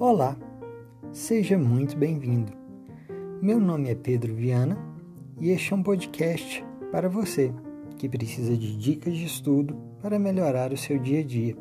Olá, seja muito bem-vindo. Meu nome é Pedro Viana e este é um podcast para você que precisa de dicas de estudo para melhorar o seu dia a dia.